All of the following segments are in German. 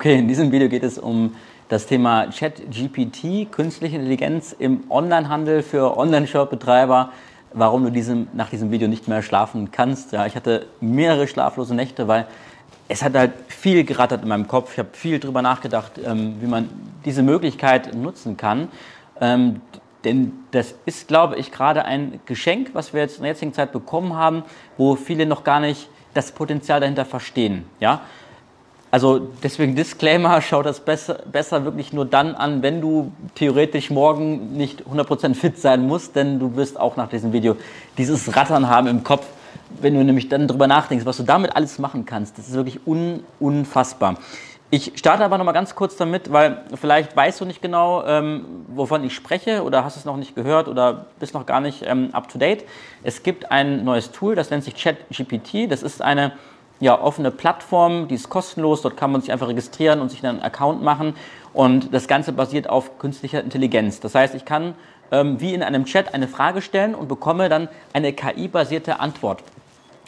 Okay, in diesem Video geht es um das Thema ChatGPT, künstliche Intelligenz im Onlinehandel für Online-Shop-Betreiber, warum du diesem, nach diesem Video nicht mehr schlafen kannst. Ja, ich hatte mehrere schlaflose Nächte, weil es hat halt viel gerattert in meinem Kopf. Ich habe viel darüber nachgedacht, ähm, wie man diese Möglichkeit nutzen kann. Ähm, denn das ist, glaube ich, gerade ein Geschenk, was wir jetzt in der jetzigen Zeit bekommen haben, wo viele noch gar nicht das Potenzial dahinter verstehen. Ja? Also deswegen Disclaimer, schau das besser, besser wirklich nur dann an, wenn du theoretisch morgen nicht 100% fit sein musst, denn du wirst auch nach diesem Video dieses Rattern haben im Kopf, wenn du nämlich dann drüber nachdenkst, was du damit alles machen kannst. Das ist wirklich un, unfassbar. Ich starte aber noch mal ganz kurz damit, weil vielleicht weißt du nicht genau, ähm, wovon ich spreche oder hast es noch nicht gehört oder bist noch gar nicht ähm, up to date. Es gibt ein neues Tool, das nennt sich ChatGPT. Das ist eine ja, offene Plattform, die ist kostenlos, dort kann man sich einfach registrieren und sich einen Account machen und das Ganze basiert auf künstlicher Intelligenz. Das heißt, ich kann ähm, wie in einem Chat eine Frage stellen und bekomme dann eine KI-basierte Antwort.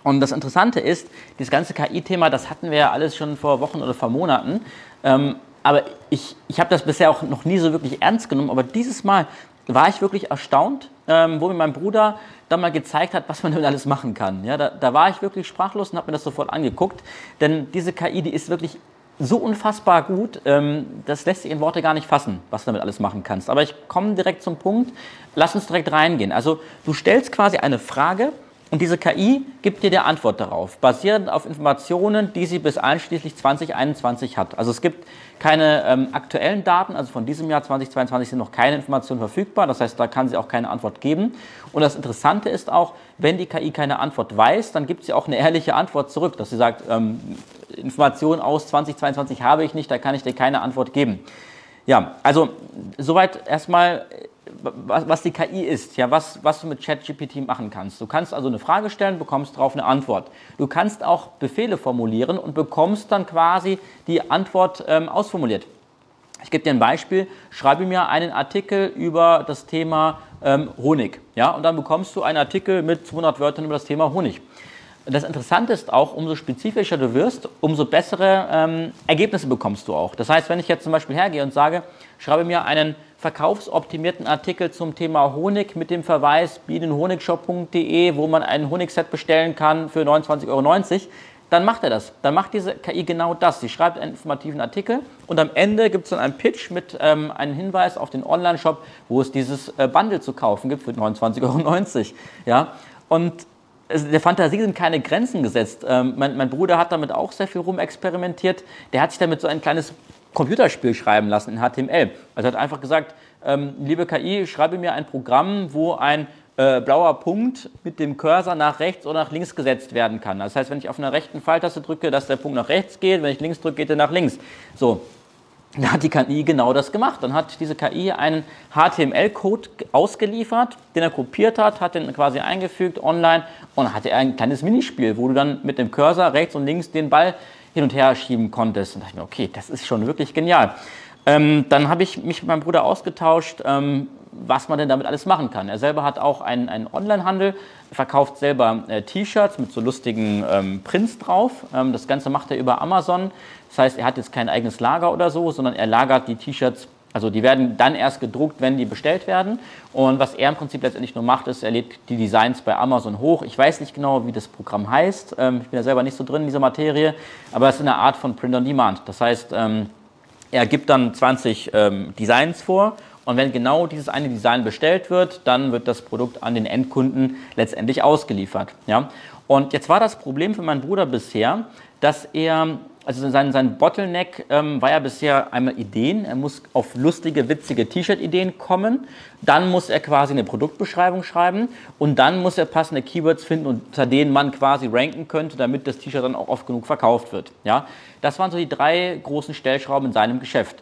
Und das Interessante ist, dieses ganze KI-Thema, das hatten wir ja alles schon vor Wochen oder vor Monaten. Ähm, aber ich, ich habe das bisher auch noch nie so wirklich ernst genommen. Aber dieses Mal war ich wirklich erstaunt, ähm, wo mir mein Bruder dann mal gezeigt hat, was man damit alles machen kann. Ja, da, da war ich wirklich sprachlos und habe mir das sofort angeguckt, denn diese KI, die ist wirklich so unfassbar gut, ähm, das lässt sich in Worte gar nicht fassen, was du damit alles machen kannst. Aber ich komme direkt zum Punkt, lass uns direkt reingehen. Also du stellst quasi eine Frage und diese KI gibt dir die Antwort darauf, basierend auf Informationen, die sie bis einschließlich 2021 hat. Also es gibt keine ähm, aktuellen Daten, also von diesem Jahr 2022 sind noch keine Informationen verfügbar. Das heißt, da kann sie auch keine Antwort geben. Und das Interessante ist auch, wenn die KI keine Antwort weiß, dann gibt sie auch eine ehrliche Antwort zurück, dass sie sagt, ähm, Informationen aus 2022 habe ich nicht, da kann ich dir keine Antwort geben. Ja, also soweit erstmal was, die KI ist, ja, was, was du mit ChatGPT machen kannst. Du kannst also eine Frage stellen, bekommst darauf eine Antwort. Du kannst auch Befehle formulieren und bekommst dann quasi die Antwort ähm, ausformuliert. Ich gebe dir ein Beispiel. Schreibe mir einen Artikel über das Thema ähm, Honig. Ja, und dann bekommst du einen Artikel mit 200 Wörtern über das Thema Honig. Das Interessante ist auch, umso spezifischer du wirst, umso bessere ähm, Ergebnisse bekommst du auch. Das heißt, wenn ich jetzt zum Beispiel hergehe und sage, schreibe mir einen verkaufsoptimierten Artikel zum Thema Honig mit dem Verweis bienenhonigshop.de, wo man ein Honigset bestellen kann für 29,90 Euro, dann macht er das. Dann macht diese KI genau das. Sie schreibt einen informativen Artikel und am Ende gibt es dann einen Pitch mit ähm, einem Hinweis auf den Online-Shop, wo es dieses äh, Bundle zu kaufen gibt für 29,90 Euro. Ja? Und der Fantasie sind keine Grenzen gesetzt. Ähm, mein, mein, Bruder hat damit auch sehr viel rumexperimentiert. Der hat sich damit so ein kleines Computerspiel schreiben lassen in HTML. Also er hat einfach gesagt, ähm, liebe KI, schreibe mir ein Programm, wo ein äh, blauer Punkt mit dem Cursor nach rechts oder nach links gesetzt werden kann. Das heißt, wenn ich auf einer rechten Pfeiltaste drücke, dass der Punkt nach rechts geht, wenn ich links drücke, geht er nach links. So, dann hat die KI genau das gemacht. Dann hat diese KI einen HTML-Code ausgeliefert, den er kopiert hat, hat den quasi eingefügt online und hatte ein kleines Minispiel, wo du dann mit dem Cursor rechts und links den Ball hin und her schieben konntest. Und dachte ich mir, okay, das ist schon wirklich genial. Ähm, dann habe ich mich mit meinem Bruder ausgetauscht, ähm, was man denn damit alles machen kann. Er selber hat auch einen, einen Online-Handel, verkauft selber äh, T-Shirts mit so lustigen ähm, Prints drauf. Ähm, das Ganze macht er über Amazon. Das heißt, er hat jetzt kein eigenes Lager oder so, sondern er lagert die T-Shirts also die werden dann erst gedruckt, wenn die bestellt werden. Und was er im Prinzip letztendlich nur macht, ist, er lädt die Designs bei Amazon hoch. Ich weiß nicht genau, wie das Programm heißt. Ähm, ich bin ja selber nicht so drin in dieser Materie. Aber es ist eine Art von Print on Demand. Das heißt, ähm, er gibt dann 20 ähm, Designs vor Und wenn genau dieses eine Design bestellt wird, dann wird das Produkt an den Endkunden letztendlich ausgeliefert. Ja? Und jetzt war das Problem für meinen Bruder bisher, dass er also sein, sein Bottleneck ähm, war ja bisher einmal Ideen. Er muss auf lustige, witzige T-Shirt-Ideen kommen. Dann muss er quasi eine Produktbeschreibung schreiben. Und dann muss er passende Keywords finden, unter denen man quasi ranken könnte, damit das T-Shirt dann auch oft genug verkauft wird. Ja? Das waren so die drei großen Stellschrauben in seinem Geschäft.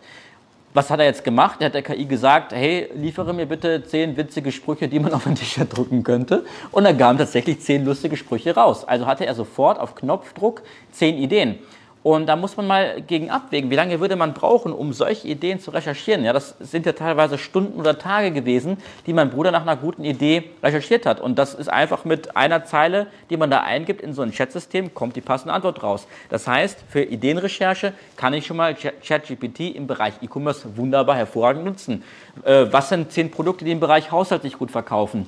Was hat er jetzt gemacht? Er hat der KI gesagt, hey, liefere mir bitte zehn witzige Sprüche, die man auf ein T-Shirt drucken könnte. Und dann kamen tatsächlich zehn lustige Sprüche raus. Also hatte er sofort auf Knopfdruck zehn Ideen. Und da muss man mal gegen abwägen, wie lange würde man brauchen, um solche Ideen zu recherchieren. Ja, das sind ja teilweise Stunden oder Tage gewesen, die mein Bruder nach einer guten Idee recherchiert hat. Und das ist einfach mit einer Zeile, die man da eingibt in so ein Chatsystem, kommt die passende Antwort raus. Das heißt, für Ideenrecherche kann ich schon mal ChatGPT im Bereich E-Commerce wunderbar hervorragend nutzen. Äh, was sind zehn Produkte, die im Bereich Haushalt sich gut verkaufen?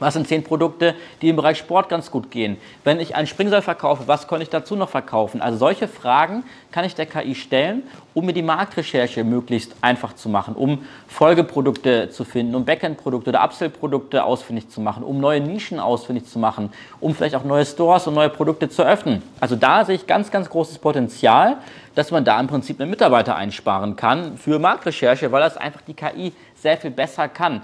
Was sind zehn Produkte, die im Bereich Sport ganz gut gehen? Wenn ich einen Springseil verkaufe, was kann ich dazu noch verkaufen? Also solche Fragen kann ich der KI stellen, um mir die Marktrecherche möglichst einfach zu machen, um Folgeprodukte zu finden, um Backend-Produkte oder Upsell-Produkte ausfindig zu machen, um neue Nischen ausfindig zu machen, um vielleicht auch neue Stores und neue Produkte zu öffnen. Also da sehe ich ganz, ganz großes Potenzial, dass man da im Prinzip einen Mitarbeiter einsparen kann für Marktrecherche, weil das einfach die KI sehr viel besser kann.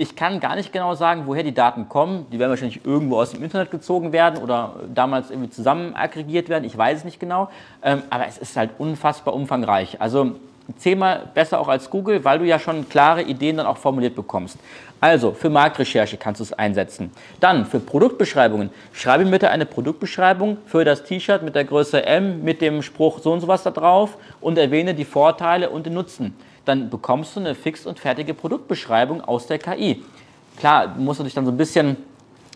Ich kann gar nicht genau sagen, woher die Daten kommen. Die werden wahrscheinlich irgendwo aus dem Internet gezogen werden oder damals irgendwie zusammen aggregiert werden. Ich weiß es nicht genau. Ähm, aber es ist halt unfassbar umfangreich. Also zehnmal besser auch als Google, weil du ja schon klare Ideen dann auch formuliert bekommst. Also für Marktrecherche kannst du es einsetzen. Dann für Produktbeschreibungen. Schreibe mir bitte eine Produktbeschreibung für das T-Shirt mit der Größe M mit dem Spruch so und so was da drauf und erwähne die Vorteile und den Nutzen dann bekommst du eine fix und fertige Produktbeschreibung aus der KI. Klar, musst du dich dann so ein bisschen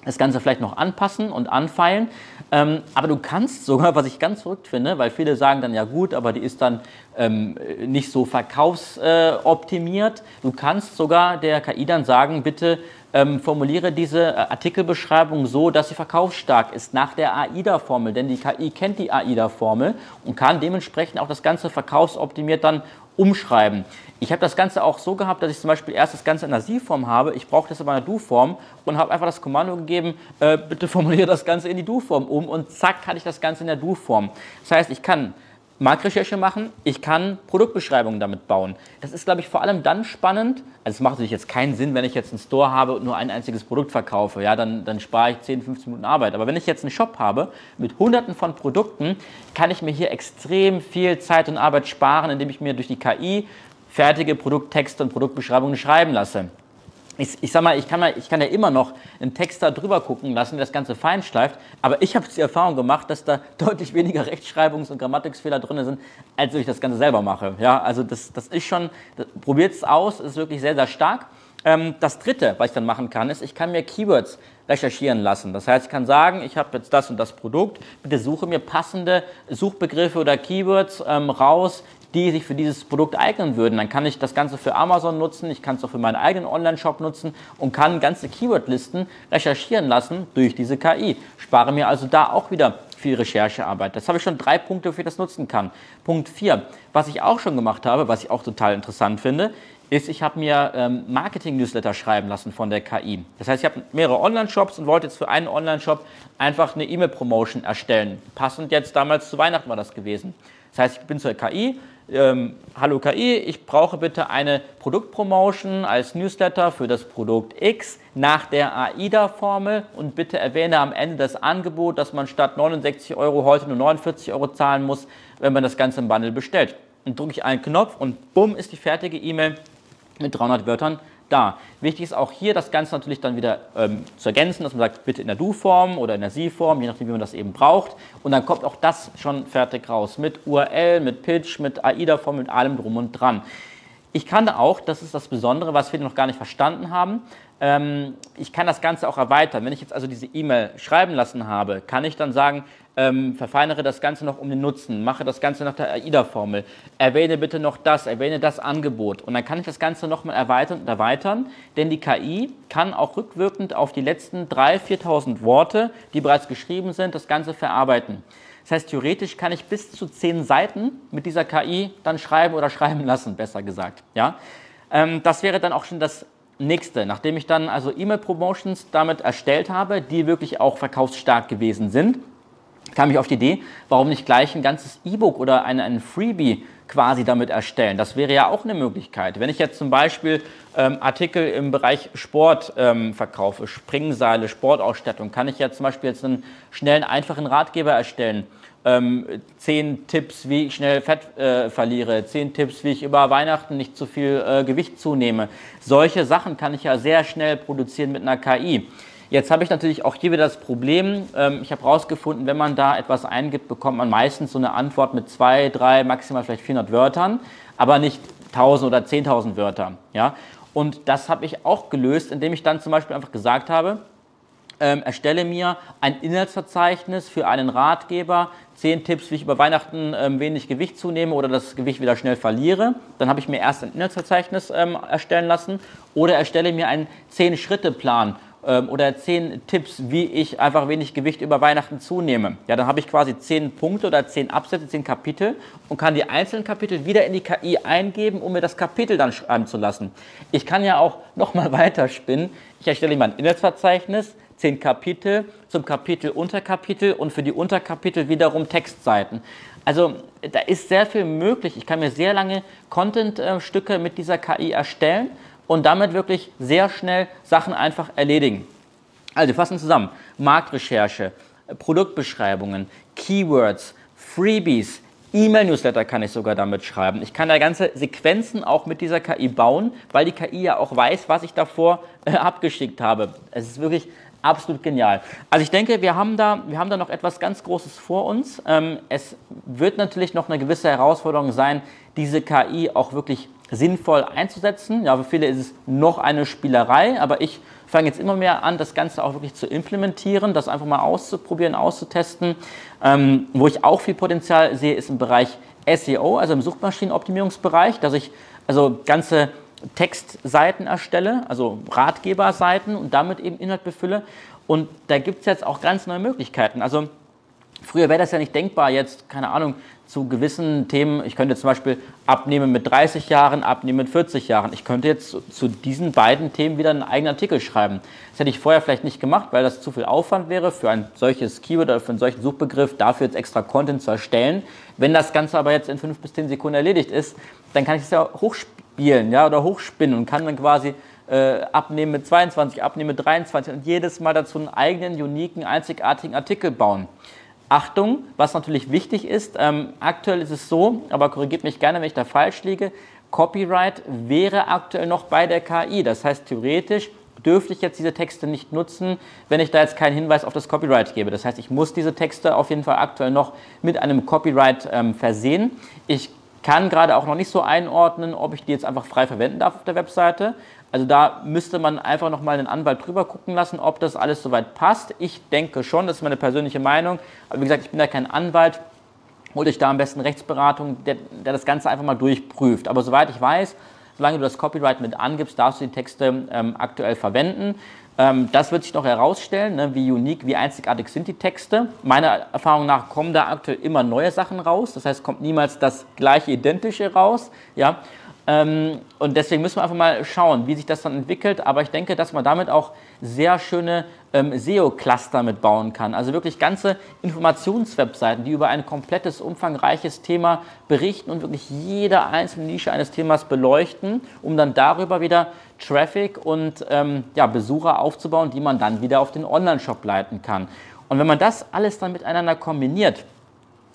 das Ganze vielleicht noch anpassen und anfeilen. Ähm, aber du kannst sogar, was ich ganz verrückt finde, weil viele sagen dann, ja gut, aber die ist dann ähm, nicht so verkaufsoptimiert. Du kannst sogar der KI dann sagen, bitte ähm, formuliere diese äh, Artikelbeschreibung so, dass sie verkaufsstark ist, nach der AIDA-Formel. Denn die KI kennt die AIDA-Formel und kann dementsprechend auch das Ganze verkaufsoptimiert dann umschreiben. Ich habe das Ganze auch so gehabt, dass ich zum Beispiel erst das Ganze in einer Sie-Form habe, ich brauche das aber in einer Du-Form und habe einfach das Kommando gegeben, äh, bitte formuliere das Ganze in die Du-Form um und zack, hatte ich das Ganze in der Du-Form. Das heißt, ich kann Marktrecherche machen, ich kann Produktbeschreibungen damit bauen. Das ist, glaube ich, vor allem dann spannend, also es macht natürlich jetzt keinen Sinn, wenn ich jetzt einen Store habe und nur ein einziges Produkt verkaufe, ja, dann, dann spare ich 10, 15 Minuten Arbeit. Aber wenn ich jetzt einen Shop habe mit hunderten von Produkten, kann ich mir hier extrem viel Zeit und Arbeit sparen, indem ich mir durch die KI fertige Produkttexte und Produktbeschreibungen schreiben lasse ich, ich sag mal, ich kann, ich kann ja immer noch einen Text da drüber gucken lassen, der das Ganze fein schleift, aber ich habe die Erfahrung gemacht, dass da deutlich weniger Rechtschreibungs- und Grammatikfehler drin sind, als wenn ich das Ganze selber mache. Ja, also das, das ist schon, probiert es aus, ist wirklich sehr, sehr stark. Ähm, das dritte, was ich dann machen kann, ist, ich kann mir Keywords recherchieren lassen. Das heißt, ich kann sagen, ich habe jetzt das und das Produkt, bitte suche mir passende Suchbegriffe oder Keywords ähm, raus, die sich für dieses Produkt eignen würden. Dann kann ich das Ganze für Amazon nutzen, ich kann es auch für meinen eigenen Online-Shop nutzen und kann ganze Keywordlisten recherchieren lassen durch diese KI. Spare mir also da auch wieder viel Recherchearbeit. Das habe ich schon drei Punkte, wofür ich das nutzen kann. Punkt vier, was ich auch schon gemacht habe, was ich auch total interessant finde, ist, ich habe mir ähm, Marketing-Newsletter schreiben lassen von der KI. Das heißt, ich habe mehrere Online-Shops und wollte jetzt für einen Online-Shop einfach eine E-Mail-Promotion erstellen. Passend jetzt damals zu Weihnachten war das gewesen. Das heißt, ich bin zur KI, ähm, hallo KI, ich brauche bitte eine Produktpromotion als Newsletter für das Produkt X nach der AIDA-Formel und bitte erwähne am Ende das Angebot, dass man statt 69 Euro heute nur 49 Euro zahlen muss, wenn man das Ganze im Bundle bestellt. Dann drücke ich einen Knopf und bumm ist die fertige E-Mail mit 300 Wörtern da. Wichtig ist auch hier, das Ganze natürlich dann wieder ähm, zu ergänzen, dass man sagt, bitte in der Du-Form oder in der Sie-Form, je nachdem, wie man das eben braucht. Und dann kommt auch das schon fertig raus mit URL, mit Pitch, mit AIDA-Form, mit allem drum und dran. Ich kann auch, das ist das Besondere, was viele noch gar nicht verstanden haben, ähm, ich kann das Ganze auch erweitern. Wenn ich jetzt also diese E-Mail schreiben lassen habe, kann ich dann sagen, ähm, verfeinere das Ganze noch um den Nutzen, mache das Ganze nach der AIDA-Formel, erwähne bitte noch das, erwähne das Angebot. Und dann kann ich das Ganze nochmal erweitern und erweitern, denn die KI kann auch rückwirkend auf die letzten 3.000, 4.000 Worte, die bereits geschrieben sind, das Ganze verarbeiten. Das heißt, theoretisch kann ich bis zu 10 Seiten mit dieser KI dann schreiben oder schreiben lassen, besser gesagt. Ja? Ähm, das wäre dann auch schon das nächste. Nachdem ich dann also E-Mail-Promotions damit erstellt habe, die wirklich auch verkaufsstark gewesen sind, kam ich auf die Idee, warum nicht gleich ein ganzes E-Book oder ein, ein Freebie quasi damit erstellen. Das wäre ja auch eine Möglichkeit. Wenn ich jetzt zum Beispiel ähm, Artikel im Bereich Sport ähm, verkaufe, Springseile, Sportausstattung, kann ich ja zum Beispiel jetzt einen schnellen, einfachen Ratgeber erstellen. Ähm, zehn Tipps, wie ich schnell Fett äh, verliere, zehn Tipps, wie ich über Weihnachten nicht zu viel äh, Gewicht zunehme. Solche Sachen kann ich ja sehr schnell produzieren mit einer KI. Jetzt habe ich natürlich auch hier wieder das Problem, ähm, ich habe herausgefunden, wenn man da etwas eingibt, bekommt man meistens so eine Antwort mit zwei, drei, maximal vielleicht 400 Wörtern, aber nicht 1000 oder 10.000 Wörter. Ja? Und das habe ich auch gelöst, indem ich dann zum Beispiel einfach gesagt habe, ähm, erstelle mir ein Inhaltsverzeichnis für einen Ratgeber, zehn Tipps, wie ich über Weihnachten ähm, wenig Gewicht zunehme oder das Gewicht wieder schnell verliere. Dann habe ich mir erst ein Inhaltsverzeichnis ähm, erstellen lassen oder erstelle mir einen Zehn-Schritte-Plan oder zehn Tipps, wie ich einfach wenig Gewicht über Weihnachten zunehme. Ja, dann habe ich quasi zehn Punkte oder zehn Absätze, zehn Kapitel und kann die einzelnen Kapitel wieder in die KI eingeben, um mir das Kapitel dann schreiben zu lassen. Ich kann ja auch nochmal weiter spinnen. Ich erstelle mir ein Inhaltsverzeichnis, zehn Kapitel, zum Kapitel Unterkapitel und für die Unterkapitel wiederum Textseiten. Also da ist sehr viel möglich. Ich kann mir sehr lange Content-Stücke mit dieser KI erstellen und damit wirklich sehr schnell Sachen einfach erledigen. Also fassen zusammen. Marktrecherche, Produktbeschreibungen, Keywords, Freebies, E-Mail-Newsletter kann ich sogar damit schreiben. Ich kann da ganze Sequenzen auch mit dieser KI bauen, weil die KI ja auch weiß, was ich davor äh, abgeschickt habe. Es ist wirklich absolut genial. Also ich denke, wir haben da, wir haben da noch etwas ganz Großes vor uns. Ähm, es wird natürlich noch eine gewisse Herausforderung sein, diese KI auch wirklich sinnvoll einzusetzen. Ja, für viele ist es noch eine Spielerei, aber ich fange jetzt immer mehr an, das Ganze auch wirklich zu implementieren, das einfach mal auszuprobieren, auszutesten. Ähm, wo ich auch viel Potenzial sehe, ist im Bereich SEO, also im Suchmaschinenoptimierungsbereich, dass ich also ganze Textseiten erstelle, also Ratgeberseiten und damit eben Inhalt befülle. Und da gibt es jetzt auch ganz neue Möglichkeiten. Also früher wäre das ja nicht denkbar, jetzt, keine Ahnung, zu gewissen Themen, ich könnte zum Beispiel abnehmen mit 30 Jahren, abnehmen mit 40 Jahren. Ich könnte jetzt zu, diesen beiden Themen wieder einen eigenen Artikel schreiben. Das hätte ich vorher vielleicht nicht gemacht, weil das zu viel Aufwand wäre, für ein solches Keyword oder für einen solchen Suchbegriff dafür jetzt extra Content zu erstellen. Wenn das Ganze aber jetzt in 5 bis 10 Sekunden erledigt ist, dann kann ich es ja hochspielen ja, oder hochspinnen und kann dann quasi äh, abnehmen mit 22, abnehmen mit 23 und jedes Mal dazu einen eigenen, uniken, einzigartigen Artikel bauen. Achtung, was natürlich wichtig ist, ähm, aktuell ist es so, aber korrigiert mich gerne, wenn ich da falsch liege, Copyright wäre aktuell noch bei der KI. Das heißt, theoretisch dürfte ich jetzt diese Texte nicht nutzen, wenn ich da jetzt keinen Hinweis auf das Copyright gebe. Das heißt, ich muss diese Texte auf jeden Fall aktuell noch mit einem Copyright ähm, versehen. Ich kann gerade auch noch nicht so einordnen, ob ich die jetzt einfach frei verwenden darf auf der Webseite. Also da müsste man einfach nochmal einen Anwalt drüber gucken lassen, ob das alles soweit passt. Ich denke schon, das ist meine persönliche Meinung. Aber wie gesagt, ich bin da kein Anwalt. Holt euch da am besten Rechtsberatung, der, der das Ganze einfach mal durchprüft. Aber soweit ich weiß, solange du das Copyright mit angibst, darfst du die Texte ähm, aktuell verwenden. Ähm, das wird sich noch herausstellen, ne, wie unique, wie einzigartig sind die Texte. Meiner Erfahrung nach kommen da aktuell immer neue Sachen raus. Das heißt, kommt niemals das gleiche Identische raus. Ja? Ähm, und deswegen müssen wir einfach mal schauen, wie sich das dann entwickelt. Aber ich denke, dass man damit auch sehr schöne ähm, SEO-Cluster mitbauen kann. Also wirklich ganze Informationswebseiten, die über ein komplettes, umfangreiches Thema berichten und wirklich jede einzelne Nische eines Themas beleuchten, um dann darüber wieder Traffic und ähm, ja, Besucher aufzubauen, die man dann wieder auf den Online-Shop leiten kann. Und wenn man das alles dann miteinander kombiniert,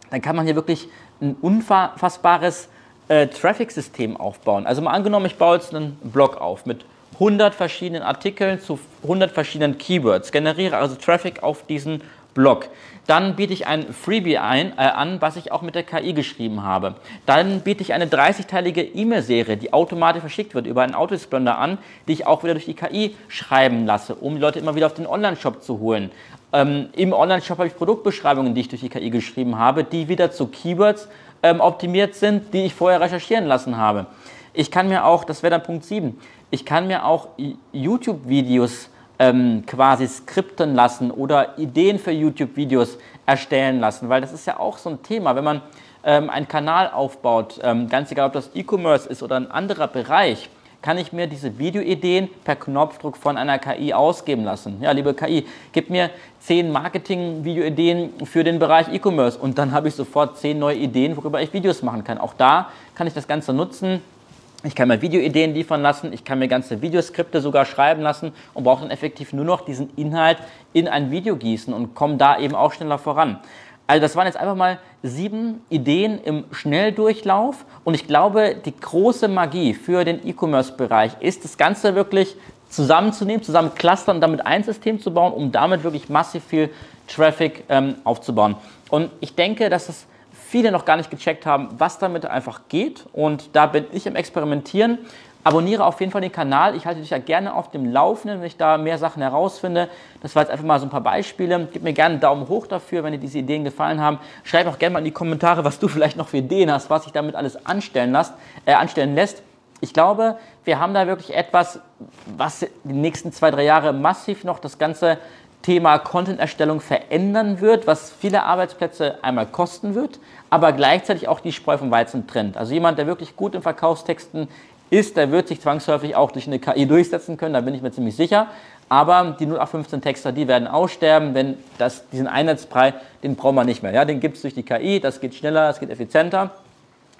dann kann man hier wirklich ein unfassbares äh, Traffic-System aufbauen. Also mal angenommen, ich baue jetzt einen Blog auf mit 100 verschiedenen Artikeln zu 100 verschiedenen Keywords, generiere also Traffic auf diesen Blog. Dann biete ich ein Freebie ein, äh, an, was ich auch mit der KI geschrieben habe. Dann biete ich eine 30-teilige E-Mail-Serie, die automatisch verschickt wird über einen Autosplender an, die ich auch wieder durch die KI schreiben lasse, um die Leute immer wieder auf den Online-Shop zu holen. Ähm, Im Online-Shop habe ich Produktbeschreibungen, die ich durch die KI geschrieben habe, die wieder zu Keywords ähm, optimiert sind, die ich vorher recherchieren lassen habe. Ich kann mir auch, das wäre dann Punkt 7, ich kann mir auch YouTube-Videos ähm, quasi skripten lassen oder Ideen für YouTube-Videos erstellen lassen, weil das ist ja auch so ein Thema, wenn man ähm, einen Kanal aufbaut, ähm, ganz egal ob das E-Commerce ist oder ein anderer Bereich, kann ich mir diese Videoideen per Knopfdruck von einer KI ausgeben lassen. Ja, liebe KI, gib mir zehn Marketing-Videoideen für den Bereich E-Commerce und dann habe ich sofort zehn neue Ideen, worüber ich Videos machen kann. Auch da kann ich das Ganze nutzen. Ich kann mir Videoideen liefern lassen, ich kann mir ganze Videoskripte sogar schreiben lassen und brauche dann effektiv nur noch diesen Inhalt in ein Video gießen und komme da eben auch schneller voran. Also das waren jetzt einfach mal sieben Ideen im Schnelldurchlauf. Und ich glaube, die große Magie für den E-Commerce-Bereich ist, das Ganze wirklich zusammenzunehmen, zusammen clustern damit ein System zu bauen, um damit wirklich massiv viel Traffic ähm, aufzubauen. Und ich denke, dass es viele noch gar nicht gecheckt haben, was damit einfach geht. Und da bin ich im Experimentieren Abonniere auf jeden Fall den Kanal. Ich halte dich ja gerne auf dem Laufenden, wenn ich da mehr Sachen herausfinde. Das war jetzt einfach mal so ein paar Beispiele. Gib mir gerne einen Daumen hoch dafür, wenn dir diese Ideen gefallen haben. Schreib auch gerne mal in die Kommentare, was du vielleicht noch für Ideen hast, was sich damit alles anstellen lässt. Äh, anstellen lässt. Ich glaube, wir haben da wirklich etwas, was die nächsten zwei, drei Jahre massiv noch das ganze Thema Content-Erstellung verändern wird, was viele Arbeitsplätze einmal kosten wird, aber gleichzeitig auch die Spreu vom Weizen trennt. Also jemand, der wirklich gut in Verkaufstexten ist, der wird sich zwangsläufig auch durch eine KI durchsetzen können, da bin ich mir ziemlich sicher. Aber die 0815 Texter, die werden aussterben, wenn das, diesen Einheitsbrei, den brauchen wir nicht mehr. Ja, den gibt es durch die KI, das geht schneller, das geht effizienter.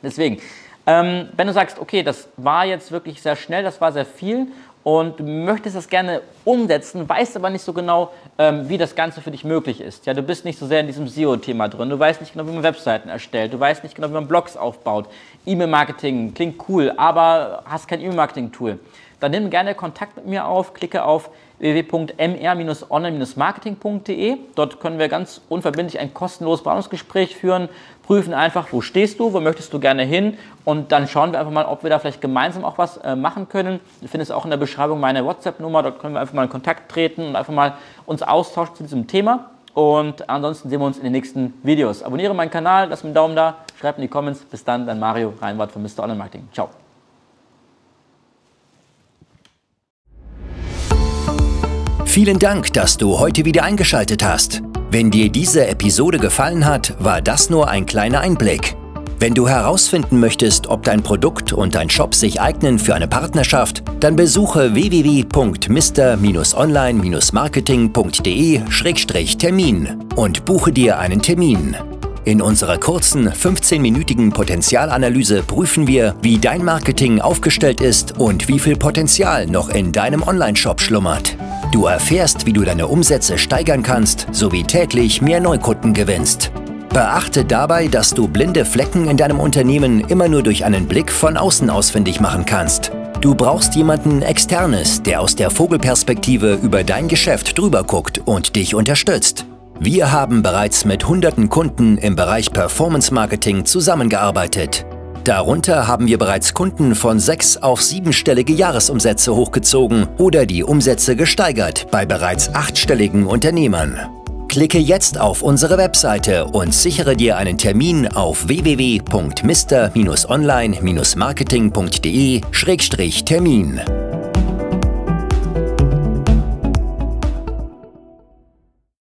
Deswegen, ähm, wenn du sagst, okay, das war jetzt wirklich sehr schnell, das war sehr viel und möchtest das gerne umsetzen, weißt aber nicht so genau, ähm, wie das Ganze für dich möglich ist. Ja, du bist nicht so sehr in diesem SEO-Thema drin, du weißt nicht genau, wie man Webseiten erstellt, du weißt nicht genau, wie man Blogs aufbaut. E-Mail-Marketing klingt cool, aber hast kein E-Mail-Marketing-Tool. Dann nimm gerne Kontakt mit mir auf, klicke auf www.mr-online-marketing.de. Dort können wir ganz unverbindlich ein kostenloses Beratungsgespräch führen, prüfen einfach, wo stehst du, wo möchtest du gerne hin und dann schauen wir einfach mal, ob wir da vielleicht gemeinsam auch was äh, machen können. Du findest auch in der Beschreibung meine WhatsApp-Nummer, dort können wir einfach mal in Kontakt treten und einfach mal uns austauschen zu diesem Thema. Und ansonsten sehen wir uns in den nächsten Videos. Abonniere meinen Kanal, lass mir einen Daumen da, schreib in die Comments. Bis dann, dein Mario Reinwart von Mr. Online Marketing. Ciao. Vielen Dank, dass du heute wieder eingeschaltet hast. Wenn dir diese Episode gefallen hat, war das nur ein kleiner Einblick. Wenn du herausfinden möchtest, ob dein Produkt und dein Shop sich eignen für eine Partnerschaft, dann besuche www.mr-online-marketing.de-termin und buche dir einen Termin. In unserer kurzen 15-minütigen Potenzialanalyse prüfen wir, wie dein Marketing aufgestellt ist und wie viel Potenzial noch in deinem Online-Shop schlummert. Du erfährst, wie du deine Umsätze steigern kannst, sowie täglich mehr Neukunden gewinnst. Beachte dabei, dass du blinde Flecken in deinem Unternehmen immer nur durch einen Blick von außen ausfindig machen kannst. Du brauchst jemanden Externes, der aus der Vogelperspektive über dein Geschäft drüber guckt und dich unterstützt. Wir haben bereits mit hunderten Kunden im Bereich Performance Marketing zusammengearbeitet. Darunter haben wir bereits Kunden von sechs auf siebenstellige Jahresumsätze hochgezogen oder die Umsätze gesteigert bei bereits achtstelligen Unternehmern. Klicke jetzt auf unsere Webseite und sichere dir einen Termin auf www.mr-online-marketing.de-termin.